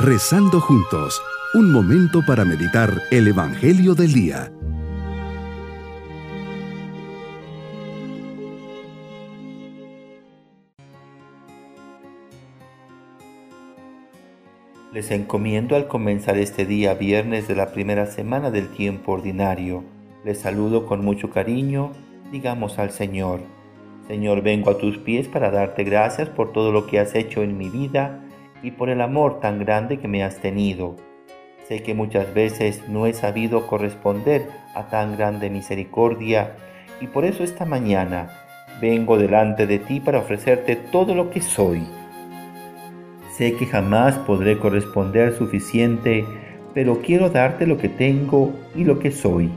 Rezando juntos, un momento para meditar el Evangelio del Día. Les encomiendo al comenzar este día viernes de la primera semana del tiempo ordinario. Les saludo con mucho cariño, digamos al Señor. Señor, vengo a tus pies para darte gracias por todo lo que has hecho en mi vida y por el amor tan grande que me has tenido. Sé que muchas veces no he sabido corresponder a tan grande misericordia y por eso esta mañana vengo delante de ti para ofrecerte todo lo que soy Sé que jamás podré corresponder suficiente, pero quiero darte lo que tengo y lo que soy.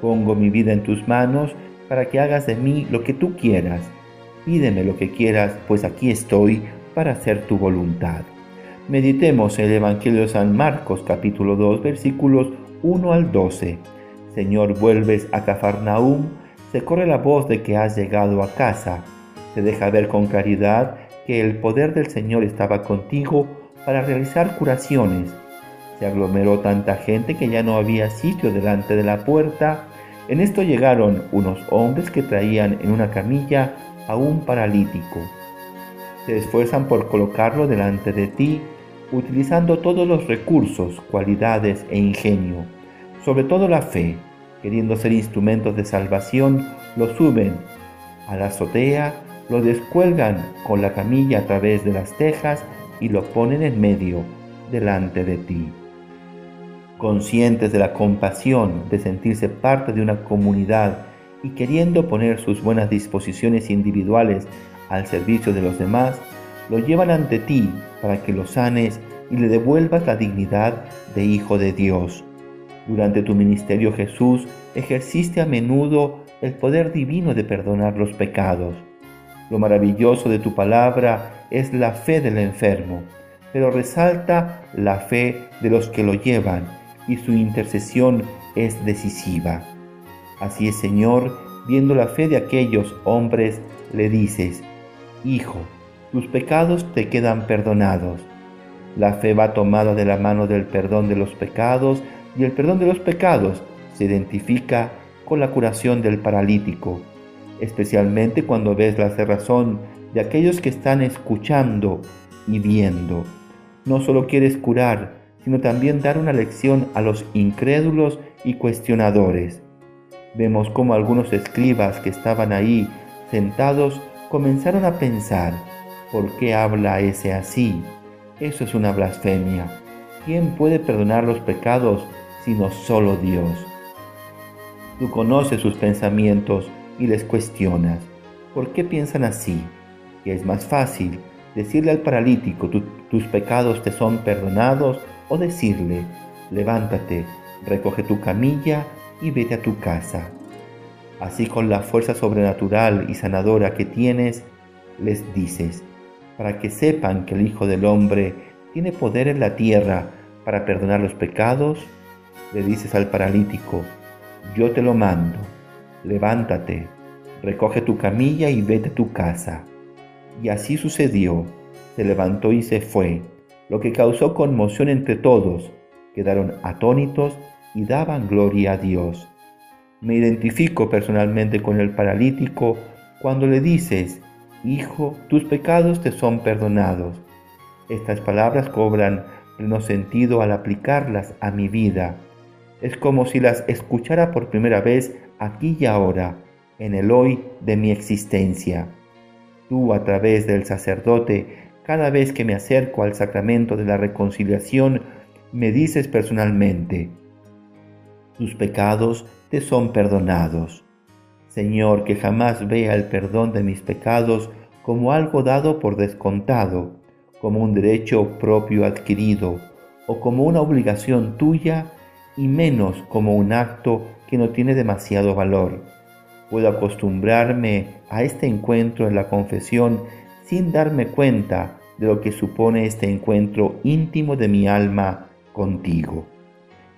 Pongo mi vida en tus manos para que hagas de mí lo que tú quieras. Pídeme lo que quieras, pues aquí estoy para hacer tu voluntad. Meditemos el Evangelio de San Marcos capítulo 2 versículos 1 al 12. Señor, vuelves a Cafarnaúm, se corre la voz de que has llegado a casa. Se deja ver con caridad que el poder del Señor estaba contigo para realizar curaciones. Se aglomeró tanta gente que ya no había sitio delante de la puerta. En esto llegaron unos hombres que traían en una camilla a un paralítico. Se esfuerzan por colocarlo delante de ti, utilizando todos los recursos, cualidades e ingenio, sobre todo la fe, queriendo ser instrumentos de salvación, lo suben a la azotea lo descuelgan con la camilla a través de las tejas y lo ponen en medio, delante de ti. Conscientes de la compasión, de sentirse parte de una comunidad y queriendo poner sus buenas disposiciones individuales al servicio de los demás, lo llevan ante ti para que lo sanes y le devuelvas la dignidad de Hijo de Dios. Durante tu ministerio Jesús ejerciste a menudo el poder divino de perdonar los pecados. Lo maravilloso de tu palabra es la fe del enfermo, pero resalta la fe de los que lo llevan y su intercesión es decisiva. Así es, Señor, viendo la fe de aquellos hombres, le dices, Hijo, tus pecados te quedan perdonados. La fe va tomada de la mano del perdón de los pecados y el perdón de los pecados se identifica con la curación del paralítico especialmente cuando ves la cerrazón de aquellos que están escuchando y viendo. No solo quieres curar, sino también dar una lección a los incrédulos y cuestionadores. Vemos cómo algunos escribas que estaban ahí sentados comenzaron a pensar, ¿por qué habla ese así? Eso es una blasfemia. ¿Quién puede perdonar los pecados sino solo Dios? Tú conoces sus pensamientos y les cuestionas, ¿por qué piensan así? Que es más fácil decirle al paralítico, tus pecados te son perdonados, o decirle, levántate, recoge tu camilla y vete a tu casa. Así con la fuerza sobrenatural y sanadora que tienes, les dices, para que sepan que el Hijo del Hombre tiene poder en la tierra para perdonar los pecados, le dices al paralítico, yo te lo mando levántate, recoge tu camilla y vete a tu casa. Y así sucedió, se levantó y se fue, lo que causó conmoción entre todos, quedaron atónitos y daban gloria a Dios. Me identifico personalmente con el paralítico cuando le dices, Hijo, tus pecados te son perdonados. Estas palabras cobran pleno sentido al aplicarlas a mi vida. Es como si las escuchara por primera vez aquí y ahora, en el hoy de mi existencia. Tú a través del sacerdote, cada vez que me acerco al sacramento de la reconciliación, me dices personalmente, tus pecados te son perdonados. Señor, que jamás vea el perdón de mis pecados como algo dado por descontado, como un derecho propio adquirido o como una obligación tuya y menos como un acto que no tiene demasiado valor. Puedo acostumbrarme a este encuentro en la confesión sin darme cuenta de lo que supone este encuentro íntimo de mi alma contigo.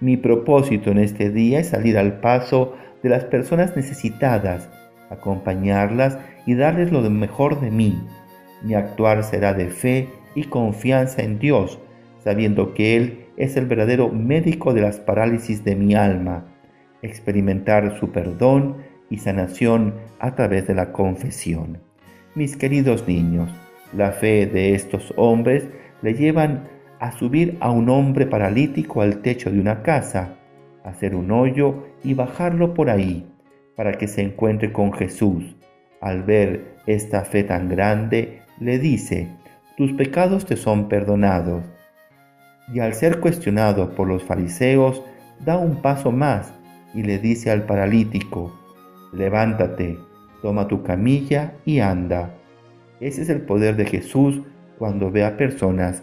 Mi propósito en este día es salir al paso de las personas necesitadas, acompañarlas y darles lo mejor de mí. Mi actuar será de fe y confianza en Dios, sabiendo que Él es el verdadero médico de las parálisis de mi alma, experimentar su perdón y sanación a través de la confesión. Mis queridos niños, la fe de estos hombres le llevan a subir a un hombre paralítico al techo de una casa, hacer un hoyo y bajarlo por ahí, para que se encuentre con Jesús. Al ver esta fe tan grande, le dice, tus pecados te son perdonados. Y al ser cuestionado por los fariseos, da un paso más y le dice al paralítico, levántate, toma tu camilla y anda. Ese es el poder de Jesús cuando ve a personas